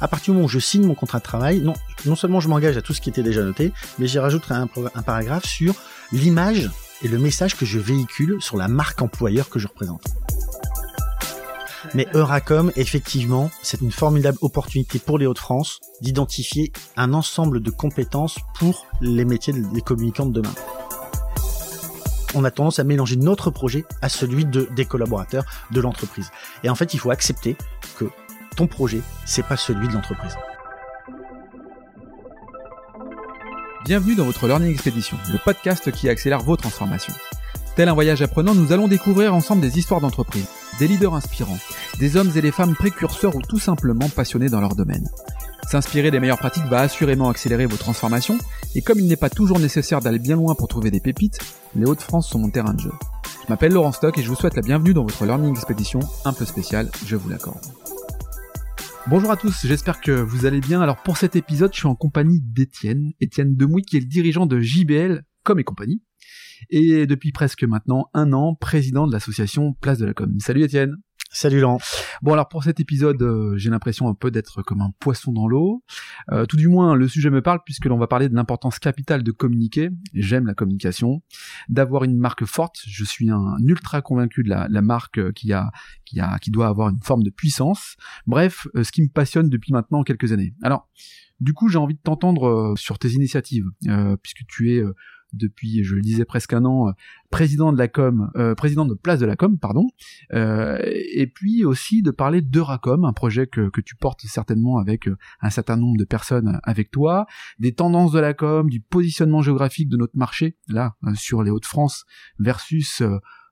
À partir du moment où je signe mon contrat de travail, non, seulement je m'engage à tout ce qui était déjà noté, mais j'y rajouterai un, un paragraphe sur l'image et le message que je véhicule sur la marque employeur que je représente. Mais Euracom, effectivement, c'est une formidable opportunité pour les Hauts-de-France d'identifier un ensemble de compétences pour les métiers des communicants de demain. On a tendance à mélanger notre projet à celui de, des collaborateurs de l'entreprise. Et en fait, il faut accepter que ton projet, c'est pas celui de l'entreprise. Bienvenue dans votre Learning Expedition, le podcast qui accélère vos transformations. Tel un voyage apprenant, nous allons découvrir ensemble des histoires d'entreprise, des leaders inspirants, des hommes et des femmes précurseurs ou tout simplement passionnés dans leur domaine. S'inspirer des meilleures pratiques va assurément accélérer vos transformations, et comme il n'est pas toujours nécessaire d'aller bien loin pour trouver des pépites, les Hauts-de-France sont mon terrain de jeu. Je m'appelle Laurent Stock et je vous souhaite la bienvenue dans votre Learning Expedition un peu spéciale, je vous l'accorde. Bonjour à tous, j'espère que vous allez bien. Alors pour cet épisode, je suis en compagnie d'Étienne, Étienne Demouy qui est le dirigeant de JBL comme et compagnie, et depuis presque maintenant un an, président de l'association Place de la Com. Salut Étienne Salut Laurent. Bon alors pour cet épisode, euh, j'ai l'impression un peu d'être comme un poisson dans l'eau. Euh, tout du moins, le sujet me parle puisque l'on va parler de l'importance capitale de communiquer. J'aime la communication, d'avoir une marque forte. Je suis un ultra convaincu de la, marque qui a, qui a, qui doit avoir une forme de puissance. Bref, euh, ce qui me passionne depuis maintenant quelques années. Alors, du coup, j'ai envie de t'entendre sur tes initiatives, puisque tu es depuis, je le disais presque un an, euh, président de la com, euh, président de Place de la Com, pardon, euh, et puis aussi de parler d'Euracom, un projet que, que tu portes certainement avec un certain nombre de personnes avec toi, des tendances de la com, du positionnement géographique de notre marché, là, sur les Hauts-de-France versus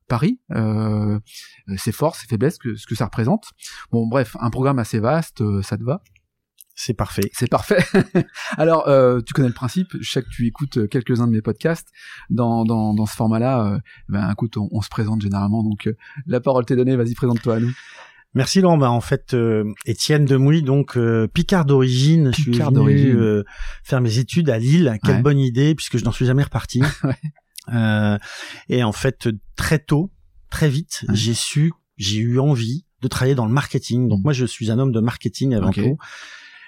Paris, ses forces, ses faiblesses, ce que ça représente. Bon, bref, un programme assez vaste, ça te va? C'est parfait. C'est parfait. Alors, euh, tu connais le principe. Je sais que tu écoutes euh, quelques-uns de mes podcasts. Dans, dans, dans ce format-là, euh, ben, écoute, on, on, se présente généralement. Donc, euh, la parole t'est donnée. Vas-y, présente-toi à nous. Merci Laurent. Bah, en fait, euh, Étienne Demouy, donc euh, Picard d'origine. Je suis venu euh, faire mes études à Lille. Quelle ouais. bonne idée, puisque je n'en suis jamais reparti. ouais. et en fait, très tôt, très vite, ouais. j'ai su, j'ai eu envie de travailler dans le marketing. Donc moi, je suis un homme de marketing avant okay. tout.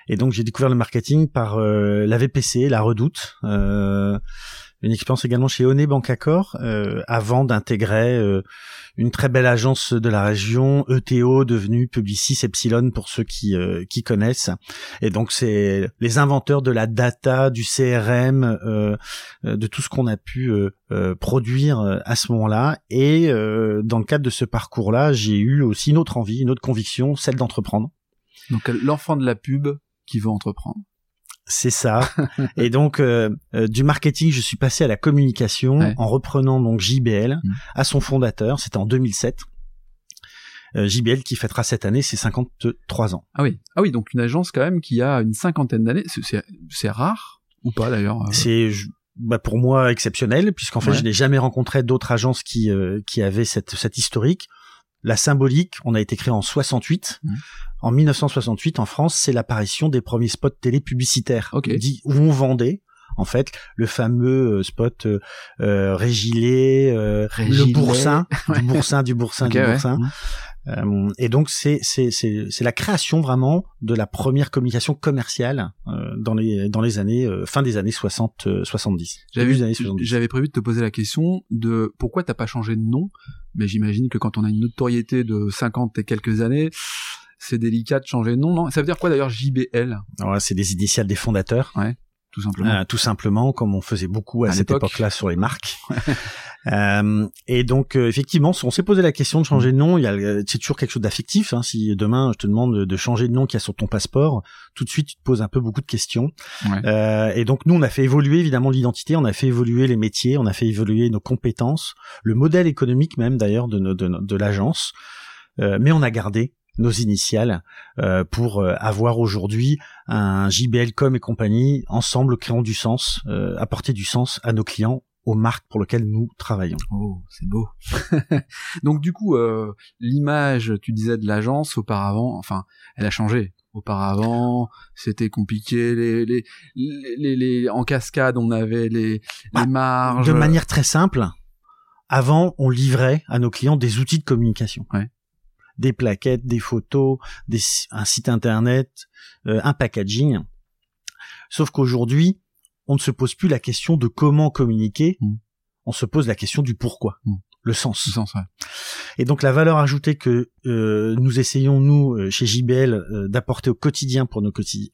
Et donc j'ai découvert le marketing par euh, la VPC, la Redoute, euh, une expérience également chez Oné Bancacor, euh, avant d'intégrer euh, une très belle agence de la région, ETO, devenue Publicis Epsilon pour ceux qui euh, qui connaissent. Et donc c'est les inventeurs de la data, du CRM, de tout ce qu'on a pu produire à ce moment-là. Et dans le cadre de ce parcours-là, j'ai eu aussi une autre envie, une autre conviction, celle d'entreprendre. Donc l'enfant de la pub qui veut entreprendre. C'est ça. et donc euh, euh, du marketing, je suis passé à la communication ouais. en reprenant donc JBL mmh. à son fondateur. C'était en 2007. Euh, JBL qui fêtera cette année ses 53 ans. Ah oui, ah oui, donc une agence quand même qui a une cinquantaine d'années. C'est rare ou pas d'ailleurs C'est bah pour moi exceptionnel puisqu'en fait ouais. je n'ai jamais rencontré d'autres agences qui qui avaient cette cette historique. La symbolique, on a été créé en 68. Mmh. En 1968, en France, c'est l'apparition des premiers spots télé publicitaires, okay. dit, où on vendait en fait le fameux spot euh, euh, Régilé, euh, le boursin, ouais. du boursin, du boursin, okay, du boursin. Ouais. Euh, et donc c'est c'est c'est c'est la création vraiment de la première communication commerciale euh, dans les dans les années euh, fin des années 60 70. J'avais j'avais prévu de te poser la question de pourquoi t'as pas changé de nom, mais j'imagine que quand on a une notoriété de 50 et quelques années, c'est délicat de changer de nom, non? Ça veut dire quoi d'ailleurs JBL ouais, C'est des initiales des fondateurs. Ouais, tout simplement. Euh, tout simplement, comme on faisait beaucoup à, à cette époque-là sur les marques. euh, et donc, euh, effectivement, on s'est posé la question de changer de nom. Il y a, c'est toujours quelque chose d'affectif. Hein. Si demain je te demande de changer de nom qu'il y a sur ton passeport, tout de suite tu te poses un peu beaucoup de questions. Ouais. Euh, et donc nous, on a fait évoluer évidemment l'identité, on a fait évoluer les métiers, on a fait évoluer nos compétences, le modèle économique même d'ailleurs de, de, de, de l'agence. Euh, mais on a gardé nos initiales euh, pour euh, avoir aujourd'hui un JBL Com et compagnie ensemble créant du sens, euh, apporter du sens à nos clients aux marques pour lesquelles nous travaillons. Oh, c'est beau. Donc du coup, euh, l'image, tu disais de l'agence auparavant, enfin, elle a changé. Auparavant, c'était compliqué. Les, les, les, les, en cascade, on avait les, bah, marges. De manière très simple, avant, on livrait à nos clients des outils de communication. Ouais des plaquettes, des photos, des, un site internet, euh, un packaging. Sauf qu'aujourd'hui, on ne se pose plus la question de comment communiquer, mm. on se pose la question du pourquoi. Mm le sens. Le sens ouais. Et donc la valeur ajoutée que euh, nous essayons nous euh, chez JBL euh, d'apporter au quotidien pour nos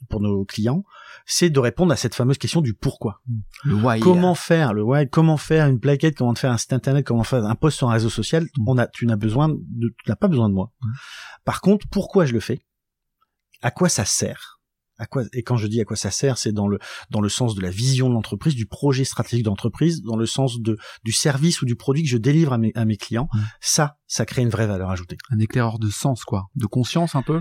pour nos clients, c'est de répondre à cette fameuse question du pourquoi. Le why. Comment faire le why? Comment faire une plaquette Comment faire un site internet Comment faire un post sur un réseau social? Mm. On a, tu n'as besoin de, tu n'as pas besoin de moi. Mm. Par contre, pourquoi je le fais? À quoi ça sert? À quoi et quand je dis à quoi ça sert, c'est dans le dans le sens de la vision de l'entreprise, du projet stratégique d'entreprise, dans le sens de du service ou du produit que je délivre à mes à mes clients. Ça, ça crée une vraie valeur ajoutée. Un éclaireur de sens, quoi, de conscience un peu.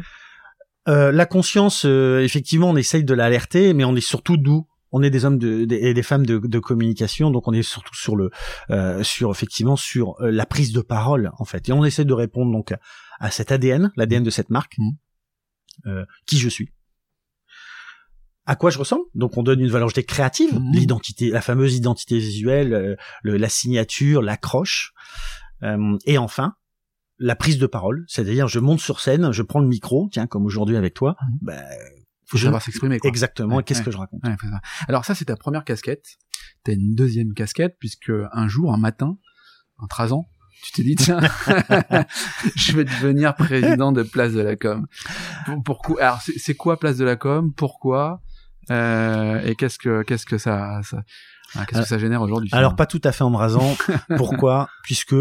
Euh, la conscience, euh, effectivement, on essaye de l'alerter, mais on est surtout doux. On est des hommes de, et des femmes de, de, communication, donc on est surtout sur le, euh, sur effectivement sur euh, la prise de parole en fait, et on essaie de répondre donc à, cet ADN, l'ADN de cette marque, mmh. euh, qui je suis à quoi je ressemble. Donc on donne une valeur créative, mmh. l'identité, la fameuse identité visuelle, euh, la signature, l'accroche. Euh, et enfin, la prise de parole, c'est-à-dire je monte sur scène, je prends le micro, tiens comme aujourd'hui avec toi. Mmh. Bah, faut savoir s'exprimer. Exactement. Qu'est-ce que je raconte Alors ça c'est ta première casquette. T'as une deuxième casquette puisque un jour, un matin, en 13 ans, tu t'es dit tiens, je vais devenir président de Place de la Com. Pourquoi Alors c'est quoi Place de la Com? Pourquoi? Euh, et qu'est-ce que qu'est-ce que ça, ça qu'est-ce que ça génère aujourd'hui Alors pas tout à fait embrasant. Pourquoi? Puisque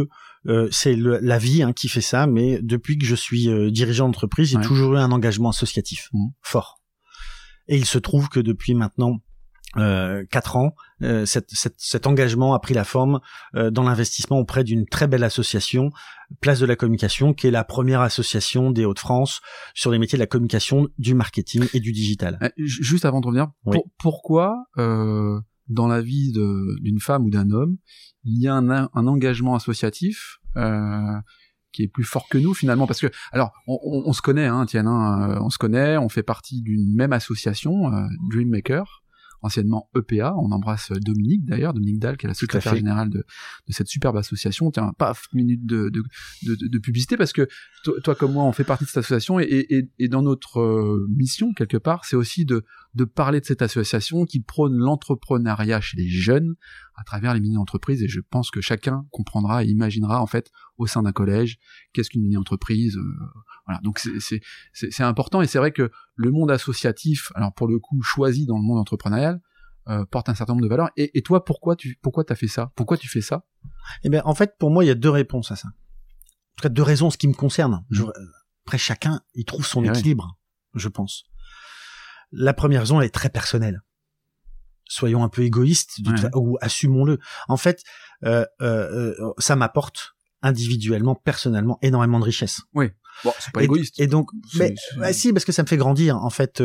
euh, c'est la vie hein, qui fait ça, mais depuis que je suis euh, dirigeant d'entreprise, j'ai toujours eu un engagement associatif mmh. fort. Et il se trouve que depuis maintenant euh, quatre ans, euh, cet engagement a pris la forme euh, dans l'investissement auprès d'une très belle association, Place de la Communication, qui est la première association des Hauts-de-France sur les métiers de la communication, du marketing et du digital. Juste avant de revenir, pourquoi dans la vie d'une femme ou d'un homme, il y a un, un engagement associatif qui est plus fort que nous finalement? Parce que alors on, on, se connaît hein Tiens, hein, on se connaît on fait partie d'une même association euh, Dreammaker anciennement EPA. On embrasse Dominique d'ailleurs, Dominique Dahl, qui est la secrétaire générale de, de, cette superbe association. Tiens, paf, minute de, de, de, de publicité parce que toi, comme moi, on fait partie de cette association et, et, et dans notre euh, mission quelque part, c'est aussi de, de parler de cette association qui prône l'entrepreneuriat chez les jeunes à travers les mini-entreprises et je pense que chacun comprendra et imaginera en fait au sein d'un collège qu'est-ce qu'une mini-entreprise euh, voilà. Donc c'est important et c'est vrai que le monde associatif alors pour le coup choisi dans le monde entrepreneurial euh, porte un certain nombre de valeurs. Et, et toi pourquoi tu pourquoi t'as fait ça? Pourquoi tu fais ça? Eh bien en fait pour moi il y a deux réponses à ça. En tout cas deux raisons ce qui me concerne. Je, mmh. après chacun il trouve son eh équilibre je pense. La première raison elle est très personnelle. Soyons un peu égoïstes ou assumons-le. En fait, euh, euh, euh, ça m'apporte individuellement, personnellement, énormément de richesse. Oui. Bon, c'est pas égoïste. Et donc, mais bah, si, parce que ça me fait grandir. En fait,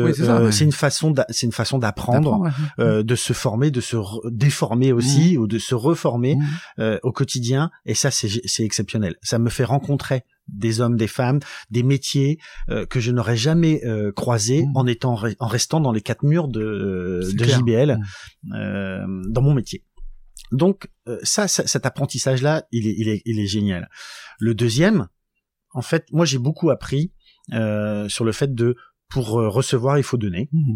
c'est une façon, c'est une façon d'apprendre, de se former, de se déformer aussi, mmh. ou de se reformer mmh. au quotidien. Et ça, c'est exceptionnel. Ça me fait rencontrer des hommes, des femmes, des métiers euh, que je n'aurais jamais euh, croisés mmh. en étant en restant dans les quatre murs de, de JBL euh, dans mon métier. Donc ça, cet apprentissage là, il est, il est, il est génial. Le deuxième, en fait, moi j'ai beaucoup appris sur le fait de pour recevoir il faut donner. Mmh.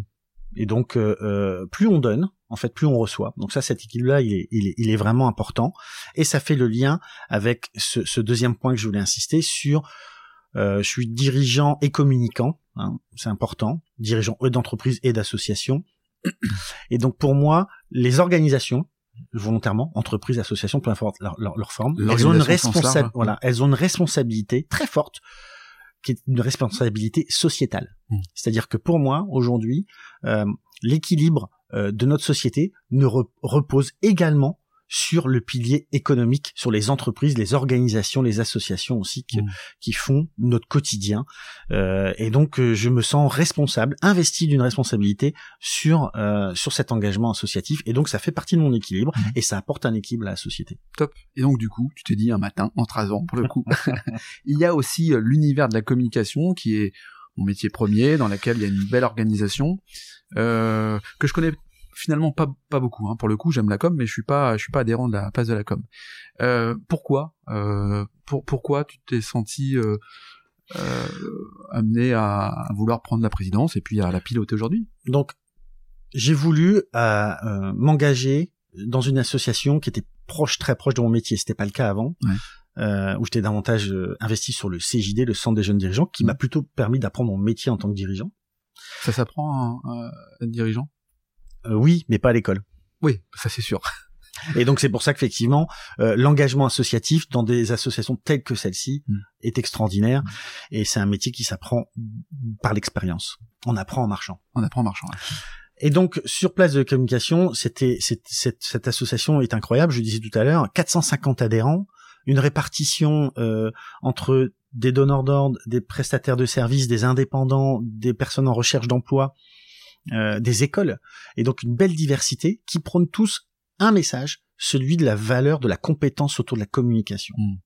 Et donc, euh, euh, plus on donne, en fait, plus on reçoit. Donc ça, cet équilibre-là, il est, il, est, il est vraiment important. Et ça fait le lien avec ce, ce deuxième point que je voulais insister sur. Euh, je suis dirigeant et communicant, hein, c'est important, dirigeant d'entreprise et d'association. Et donc pour moi, les organisations, volontairement, entreprises, associations, peu importe leur, leur, leur forme, elles ont une responsabilité, voilà, elles ont une responsabilité très forte qui est une responsabilité sociétale. Mmh. C'est-à-dire que pour moi, aujourd'hui, euh, l'équilibre euh, de notre société ne repose également sur le pilier économique, sur les entreprises, les organisations, les associations aussi qui, mmh. qui font notre quotidien. Euh, et donc, euh, je me sens responsable, investi d'une responsabilité sur euh, sur cet engagement associatif. Et donc, ça fait partie de mon équilibre mmh. et ça apporte un équilibre à la société. Top. Et donc, du coup, tu t'es dit un matin, en 13 ans, pour le coup, il y a aussi euh, l'univers de la communication qui est mon métier premier, dans lequel il y a une belle organisation euh, que je connais finalement pas pas beaucoup. Hein. Pour le coup, j'aime la com, mais je suis pas je suis pas adhérent de la place de la com. Euh, pourquoi euh, pour, Pourquoi tu t'es senti euh, amené à, vouloir prendre la présidence et puis à la piloter aujourd'hui? Donc, j'ai voulu m'engager dans une association qui était proche, très proche de mon métier. C'était pas le cas avant. Euh, où j'étais davantage euh, investi sur le CJD, le Centre des jeunes dirigeants, qui m'a plutôt permis d'apprendre mon métier en tant que dirigeant. Ça s'apprend à, être dirigeant? Euh, Oui, mais pas à l'école. Oui, ça c'est sûr. Et donc c'est pour ça qu'effectivement l'engagement associatif dans des associations telles que celle-ci mm. est extraordinaire mm. et c'est un métier qui s'apprend par l'expérience. On apprend en marchant. On apprend en marchant. Et donc sur place de communication, c'était cette, cette association est incroyable. Je disais tout à l'heure, 450 adhérents, une répartition euh, entre des donneurs d'ordre, des prestataires de services, des indépendants, des personnes en recherche d'emploi, euh, des écoles, et donc une belle diversité qui prône tous un message, celui de la valeur de la compétence autour de la communication, hmm.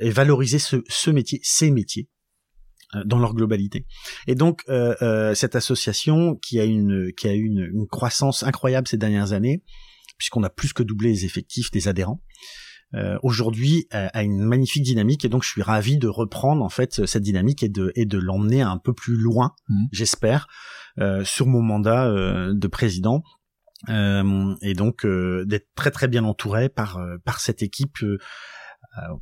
et valoriser ce, métier, ces métiers euh, dans leur globalité. Et donc cette association qui a une qui a une, une croissance incroyable ces dernières années, puisqu'on a plus que doublé les effectifs des adhérents. Euh, aujourd'hui euh, a une magnifique dynamique et donc je suis ravi de reprendre en fait cette dynamique et de et de l'emmener un peu plus loin, mmh. j'espère, euh, sur mon mandat de président. et donc d'être très très bien entouré par par cette équipe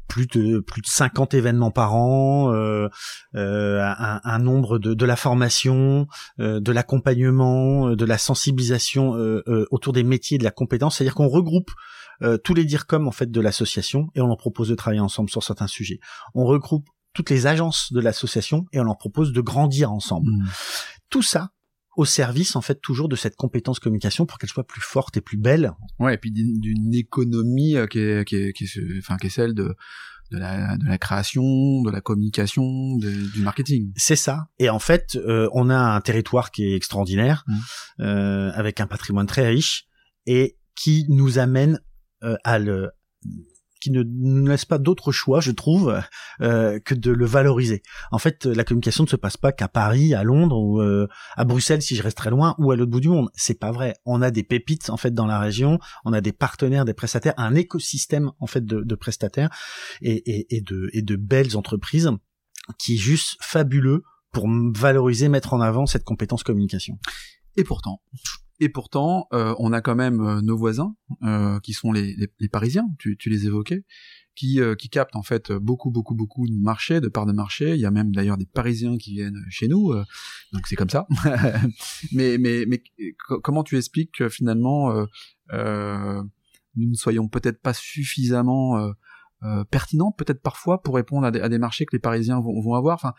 plus de plus de 50 événements par an, euh, un, un, nombre de, de la formation, de l'accompagnement, de la sensibilisation autour des métiers de la compétence, c'est-à-dire qu'on regroupe euh, tous les DIRCOM en fait de l'association et on leur propose de travailler ensemble sur certains sujets. On regroupe toutes les agences de l'association et on leur propose de grandir ensemble. Hmm. Tout ça au service en fait toujours de cette compétence communication pour qu'elle soit plus forte et plus belle. Ouais, et puis d'une économie euh, qui est, qui est, qui est, enfin, qui est celle de de la, de la création, de la communication, du marketing. C'est ça. Et en fait, euh, on a un territoire qui est extraordinaire, hmm. euh, avec un patrimoine très riche et qui nous amène à le qui ne nous laisse pas d'autre choix, je trouve, euh, que de le valoriser. En fait, la communication ne se passe pas qu'à Paris, à Londres ou euh, à Bruxelles si je reste très loin ou à l'autre bout du monde. C'est pas vrai. On a des pépites en fait dans la région, on a des partenaires, des prestataires, un écosystème en fait de, de prestataires et, et, et, de, et de belles entreprises qui est juste fabuleux pour valoriser, mettre en avant cette compétence communication. Et pourtant, et pourtant, euh, on a quand même euh, nos voisins, euh, qui sont les, les, Parisiens, tu, tu, les évoquais, qui, qui captent en fait beaucoup, beaucoup, beaucoup de marché, de parts de marché. Il y a même d'ailleurs des Parisiens qui viennent chez nous, donc c'est comme ça. mais, mais, mais comment tu expliques que finalement, nous ne soyons peut-être pas suffisamment euh, pertinente peut-être parfois pour répondre à des, marchés que les Parisiens vont, vont avoir. Enfin,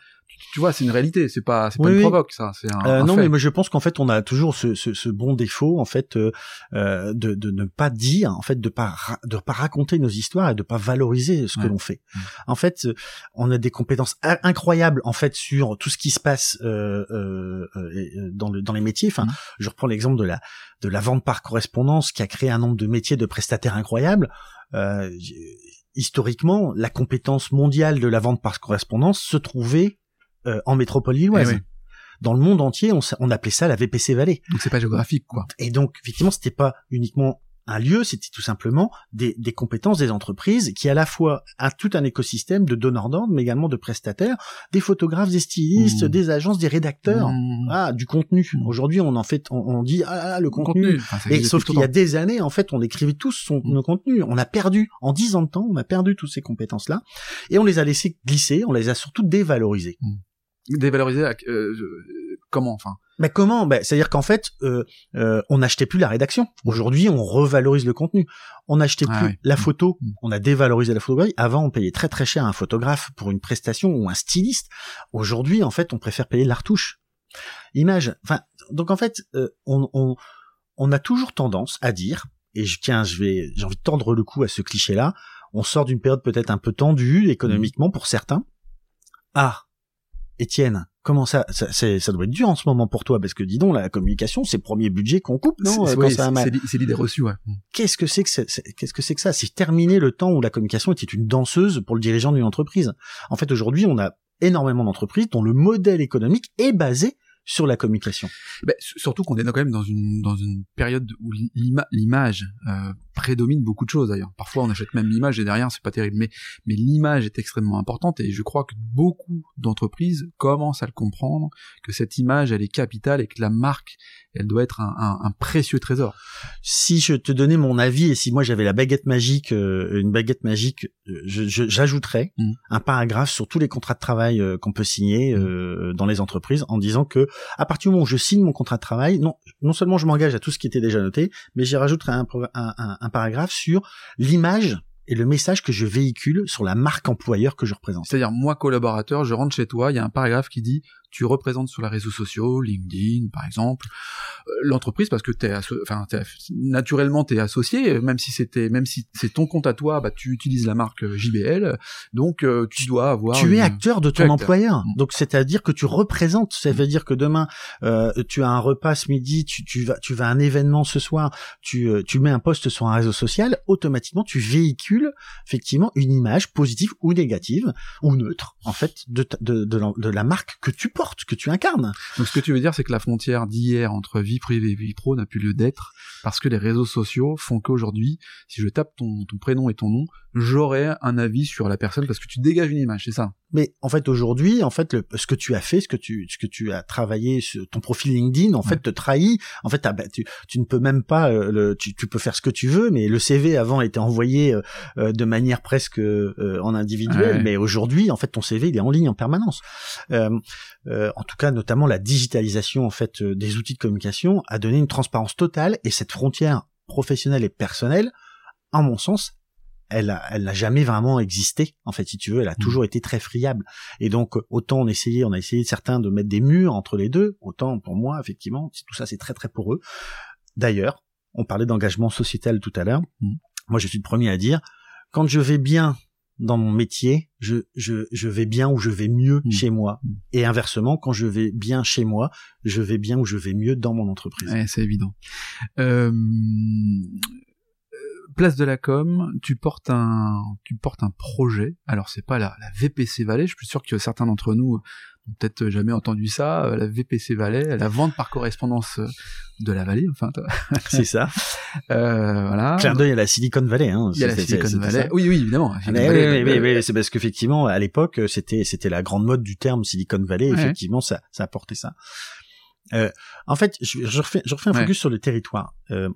tu, vois, c'est une réalité, c'est pas c'est pas une provoque ça. C'est un, euh, non, mais moi je pense qu'en fait on a toujours ce, ce, ce bon défaut en fait euh, euh, de, de ne pas dire, en fait de pas de pas raconter nos histoires et de pas valoriser ce que l'on fait. En fait, on a des compétences incroyables en fait sur tout ce qui se passe euh, euh, dans le dans les métiers. Enfin, je reprends l'exemple de la de la vente par correspondance qui a créé un nombre de métiers de prestataires incroyables. Euh, historiquement, la compétence mondiale de la vente par correspondance se trouvait euh, en métropole lilloise. Eh Dans le monde entier, on, on appelait ça la VPC Vallée. Donc c'est pas géographique, quoi. Et donc, effectivement, c'était pas uniquement un lieu, c'était tout simplement des, des, compétences des entreprises qui à la fois a tout un écosystème de donneurs d'ordre, mais également de prestataires, des photographes, des stylistes, mmh. des agences, des rédacteurs, mmh. ah, du contenu. Mmh. Aujourd'hui, on en fait, on, dit ah le contenu. Et sauf qu'il y a des années, en fait, on écrivait tous son, nos contenus. On a perdu en dix ans de temps, on a perdu toutes ces compétences-là, et on les a laissées glisser, on les a surtout dévalorisées. Dévalorisées, euh, comment, enfin mais comment? Ben, C'est-à-dire qu'en fait, euh, euh, on n'achetait plus la rédaction. Aujourd'hui, on revalorise le contenu. On n'achetait ah plus la mm. photo. Mm. On a dévalorisé la photographie. Avant, on payait très très cher un photographe pour une prestation ou un styliste. Aujourd'hui, en fait, on préfère payer la retouche. Image. Enfin, donc en fait, euh, on, on, on a toujours tendance à dire, et je tiens, je vais, j'ai envie de tendre le coup à ce cliché-là. On sort d'une période peut-être un peu tendue économiquement pour certains. Ah, Étienne, comment ça, ça, ça doit être dur en ce moment pour toi parce que dis donc la communication c'est le premier budget qu'on coupe non c'est l'idée reçue ouais. qu'est-ce que c'est que qu'est-ce que c'est que ça? C'est terminer le temps où la communication était une danseuse pour le dirigeant d'une entreprise en fait aujourd'hui on a énormément d'entreprises dont le modèle économique est basé sur la communication. Ben, surtout qu'on est quand même dans une dans une période où l'image euh, prédomine beaucoup de choses d'ailleurs. Parfois on achète même l'image et derrière c'est pas terrible, mais mais l'image est extrêmement importante et je crois que beaucoup d'entreprises commencent à le comprendre que cette image elle est capitale et que la marque elle doit être un, un, précieux trésor. Si je te donnais mon avis et si moi j'avais la baguette magique, euh, une baguette magique, euh, j'ajouterais mmh. un paragraphe sur tous les contrats de travail euh, qu'on peut signer mmh. dans les entreprises en disant que à partir du moment où je signe mon contrat de travail, non, non seulement je m'engage à tout ce qui était déjà noté, mais j'y rajouterai un, un, un paragraphe sur l'image et le message que je véhicule sur la marque employeur que je représente. C'est-à-dire, moi, collaborateur, je rentre chez toi, il y a un paragraphe qui dit tu représentes sur les réseaux sociaux, LinkedIn par exemple, euh, l'entreprise parce que t'es, enfin, naturellement t'es associé, même si c'était, même si c'est ton compte à toi, bah tu utilises la marque JBL, donc euh, tu dois avoir. Tu es acteur de ton employeur, mm. donc c'est-à-dire que tu représentes. Ça veut dire que demain euh, tu as un repas ce midi, tu, tu vas, tu vas à un événement ce soir, tu, euh, tu mets un post sur un réseau social, automatiquement tu véhicules effectivement une image positive ou négative ou neutre en fait de, de, de, la, de la marque que tu que tu incarnes. Donc ce que tu veux dire, c'est que la frontière d'hier entre vie privée et vie pro n'a plus lieu d'être parce que les réseaux sociaux font qu'aujourd'hui, si je tape ton, ton prénom et ton nom, j'aurai un avis sur la personne parce que tu dégages une image, c'est ça? Mais en fait aujourd'hui, en fait, le, ce que tu as fait, ce que tu, ce que tu as travaillé, sur ton profil LinkedIn, en fait, te trahit. En fait, bah, tu, tu ne peux même pas, euh, le, tu, tu, peux faire ce que tu veux, mais le CV avant était envoyé euh, euh, de manière presque en individuel, mais aujourd'hui, en fait, ton CV il est en ligne en permanence. En tout cas, notamment la digitalisation en fait des outils de communication a donné une transparence totale et cette frontière professionnelle et personnelle, en mon sens, elle elle n'a jamais vraiment existé en fait si tu veux elle a mmh. toujours été très friable et donc autant on essayait on a essayé certains de mettre des murs entre les deux autant pour moi effectivement tout ça c'est très très pour eux d'ailleurs on parlait d'engagement sociétal tout à l'heure mmh. moi je suis le premier à dire quand je vais bien dans mon métier, je, je, je vais bien ou je vais mieux mmh. chez moi. Et inversement, quand je vais bien chez moi, je vais bien ou je vais mieux dans mon entreprise. c'est évident. Euh, place de la com, tu portes un, tu portes un projet. Alors c'est pas la, la VPC Valley. Je suis sûr que certains d'entre nous peut-être jamais entendu ça. Euh, la VPC Valley, la vente par correspondance euh, de la vallée. Enfin, c'est ça. euh, voilà. Clin d'œil à la Silicon Valley. Hein. Il y a la Silicon Valley. Oui, oui, évidemment. oui, oui, oui, c'est parce qu'effectivement, à l'époque, c'était, c'était la grande mode du terme Silicon Valley. Effectivement, ça, ça apportait ça. Euh, en fait, je, je, refais, je refais un focus sur le territoire. Euh,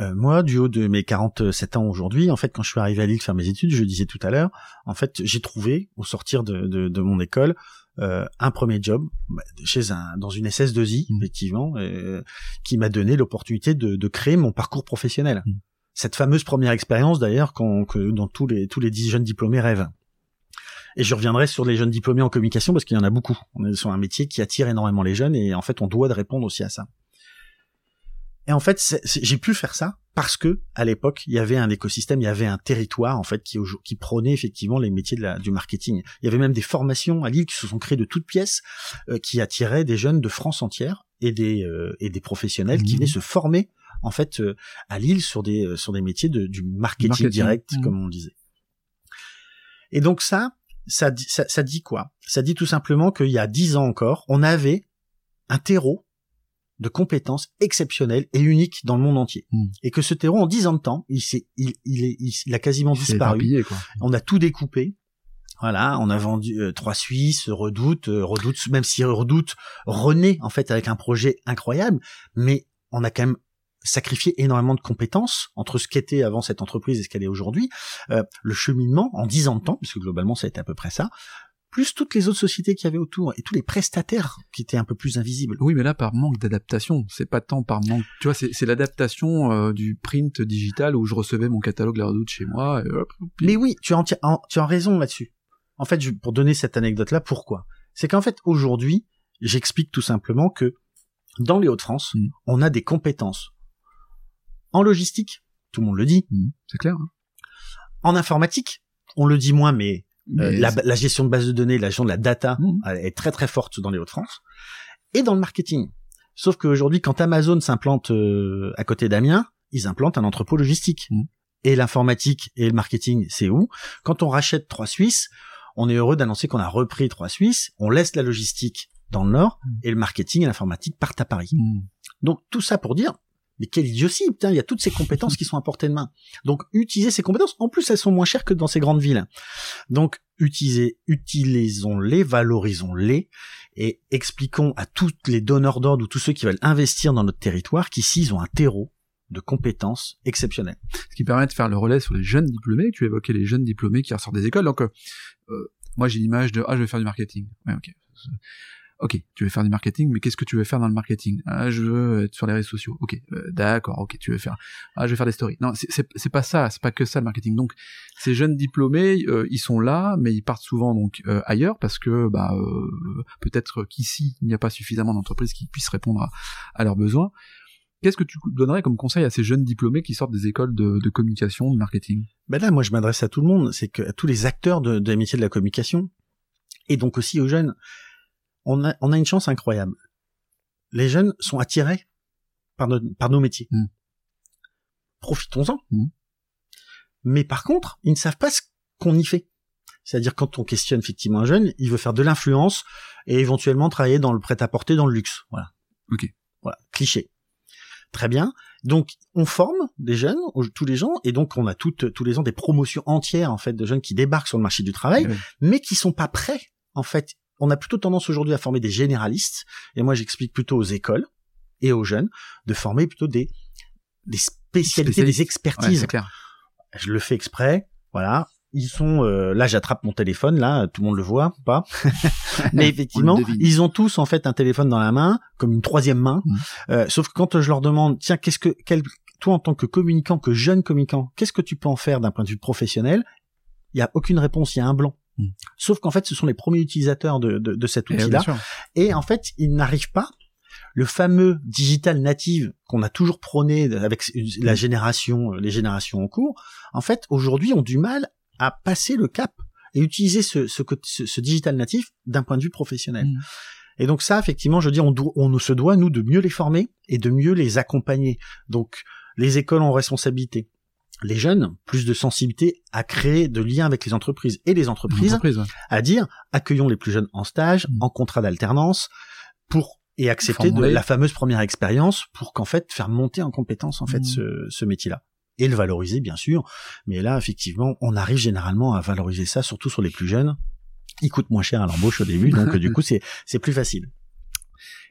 euh, moi, du haut de mes 47 ans aujourd'hui, en fait, quand je suis arrivé à Lille faire mes études, je le disais tout à l'heure, en fait, j'ai trouvé, au sortir de, de, de mon école, euh, un premier job bah, chez un dans une SS2I, mmh. effectivement, euh, qui m'a donné l'opportunité de, de, créer mon parcours professionnel. Mmh. Cette fameuse première expérience, d'ailleurs, que dont tous les tous les dix jeunes diplômés rêvent. Et je reviendrai sur les jeunes diplômés en communication parce qu'il y en a beaucoup. On est sur un métier qui attire énormément les jeunes et en fait, on doit de répondre aussi à ça. Et en fait, j'ai pu faire ça parce que à l'époque, il y avait un écosystème, il y avait un territoire en fait qui, qui prônait effectivement les métiers de la, du marketing. Il y avait même des formations à Lille qui se sont créées de toutes pièces, euh, qui attiraient des jeunes de France entière et des euh, et des professionnels qui mmh. venaient se former en fait euh, à Lille sur des sur des métiers de, du marketing, direct, mmh. comme on disait. Et donc ça, ça, ça, ça dit quoi? Ça dit tout simplement qu'il y a dix ans encore, on avait un terreau de compétences exceptionnelles et uniques dans le monde entier. Hmm. Et que ce terreau, en dix ans de temps, il, s'est, il, il, est, il, a quasiment disparu. On a tout découpé. Voilà, on a vendu euh, trois Suisses, Redoute, euh, Redoute, même si Redoute renaît en fait avec un projet incroyable, mais on a quand même sacrifié énormément de compétences entre ce qu'était avant cette entreprise et ce qu'elle est aujourd'hui. Euh, le cheminement, en dix ans de temps, puisque globalement ça a été à peu près ça, plus toutes les autres sociétés qu'il y avait autour et tous les prestataires qui étaient un peu plus invisibles. Oui, mais là par manque d'adaptation, c'est pas tant par manque. Tu vois, c'est l'adaptation euh, du print digital où je recevais mon catalogue La Redoute chez moi. Mais oui, tu as, tu as raison là-dessus. En fait, je, pour donner cette anecdote-là, pourquoi? C'est qu'en fait aujourd'hui, j'explique tout simplement que dans les Hauts-de-France, mm. on a des compétences en logistique, tout le monde le dit, mm. c'est clair. Hein. En informatique, on le dit moins, mais euh, la, gestion de base de données, la gestion de la data mmh. est très très forte dans les Hauts-de-France. Et dans le marketing. Sauf qu'aujourd'hui, quand Amazon s'implante euh, à côté d'Amiens, ils implantent un entrepôt logistique. Mmh. Et l'informatique et le marketing, c'est où? Quand on rachète Trois Suisses, on est heureux d'annoncer qu'on a repris Trois Suisses, on laisse la logistique dans le nord, mmh. et le marketing et l'informatique partent à Paris. Donc tout ça pour dire, mais quelle idiotie Putain, il y a toutes ces compétences qui sont à portée de main. Donc utilisez ces compétences. En plus, elles sont moins chères que dans ces grandes villes. Donc utilisez, utilisons-les, valorisons-les et expliquons à tous les donneurs d'ordre ou tous ceux qui veulent investir dans notre territoire qu'ici ils ont un terreau de compétences exceptionnelles. Ce qui permet de faire le relais sur les jeunes diplômés. Tu évoquais les jeunes diplômés qui ressortent des écoles. Donc euh, euh moi j'ai l'image de ah je vais faire du marketing. Ouais, ok ok, tu veux faire du marketing, mais qu'est-ce que tu veux faire dans le marketing? Ah, je veux être sur les réseaux sociaux. Ok, euh, d'accord, ok, tu veux faire. Ah, je vais faire des stories. Non, c'est pas ça, c'est pas que ça le marketing. Donc, ces jeunes diplômés, euh, ils sont là, mais ils partent souvent donc euh, ailleurs parce que bah peut-être qu'ici il n'y a pas suffisamment d'entreprises qui puissent répondre à, à leurs besoins. Qu'est-ce que tu donnerais comme conseil à ces jeunes diplômés qui sortent des écoles de, de communication, de marketing? Ben là, moi, je m'adresse à tout le monde. C'est que à tous les acteurs de, de de la communication et donc aussi aux jeunes on a, on a une chance incroyable. Les jeunes sont attirés par, par nos métiers. Mm. Profitons-en. Mm. Mais par contre, ils ne savent pas ce qu'on y fait. C'est-à-dire quand on questionne effectivement un jeune, il veut faire de l'influence et éventuellement travailler dans le prêt-à-porter, dans le luxe. Voilà. Ok. Voilà. Cliché. Très bien. Donc, on forme des jeunes, tous les gens, et donc on a toutes, tous les ans des promotions entières en fait de jeunes qui débarquent sur le marché du travail, mais qui sont pas prêts en fait on a plutôt tendance aujourd'hui à former des généralistes, et moi j'explique plutôt aux écoles et aux jeunes de former plutôt des, des spécialités, des expertises. clair. Je le fais exprès, voilà. Ils sont euh, là, j'attrape mon téléphone, là, tout le monde le voit, pas. Mais effectivement, ils ont tous en fait un téléphone dans la main, comme une troisième main. Mmh. Euh, sauf que quand je leur demande, tiens, qu'est-ce que, quel, toi en tant que communicant, que jeune communicant, qu'est-ce que tu peux en faire d'un point de vue professionnel? Il y a aucune réponse, il y a un blanc. Hmm. Sauf qu'en fait, ce sont les premiers utilisateurs de, de, de cet eh, outil-là. Et en fait, ils n'arrivent pas. Le fameux digital native qu'on a toujours prôné avec la génération, les générations en cours, en fait, aujourd'hui, ont du mal à passer le cap et utiliser ce, ce, ce, digital natif d'un point de vue professionnel. Hmm. Et donc ça, effectivement, je dis, on, on se doit, nous, de mieux les former et de mieux les accompagner. Donc, les écoles ont responsabilité les jeunes plus de sensibilité à créer de liens avec les entreprises et les entreprises, à dire accueillons les plus jeunes en stage, mm. en contrat d'alternance, pour et accepter de la fameuse première expérience pour qu'en fait faire monter en compétence en fait mm. ce, ce métier-là et le valoriser bien sûr. Mais là effectivement, on arrive généralement à valoriser ça, surtout sur les plus jeunes. Ils coûtent moins cher à l'embauche au début, donc du coup c'est c'est plus facile.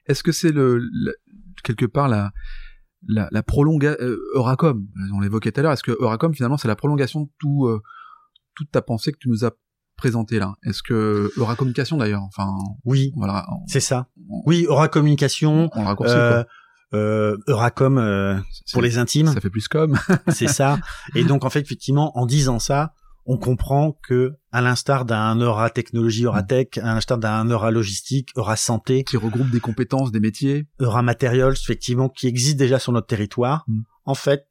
Est-ce que c'est le, le, quelque part la la, la prolongation euh, Euracom, on l'évoquait tout à l'heure, est-ce que Euracom finalement c'est la prolongation de tout euh, toute ta pensée que tu nous as présenté là? Est-ce que Euracommunication d'ailleurs Enfin oui, voilà, c'est ça. oui, Euracommunication. On, on euh, euh, Euracom euh, pour les intimes. Ça fait plus comme. c'est ça. Et donc en fait effectivement en disant ça, on comprend que, à l'instar d'un Eura technologie, Eura mm. tech, à l'instar d'un Eura logistique, Eura santé, qui regroupe des compétences, des métiers, Eura materials, effectivement, qui existent déjà sur notre territoire. Mm. En fait,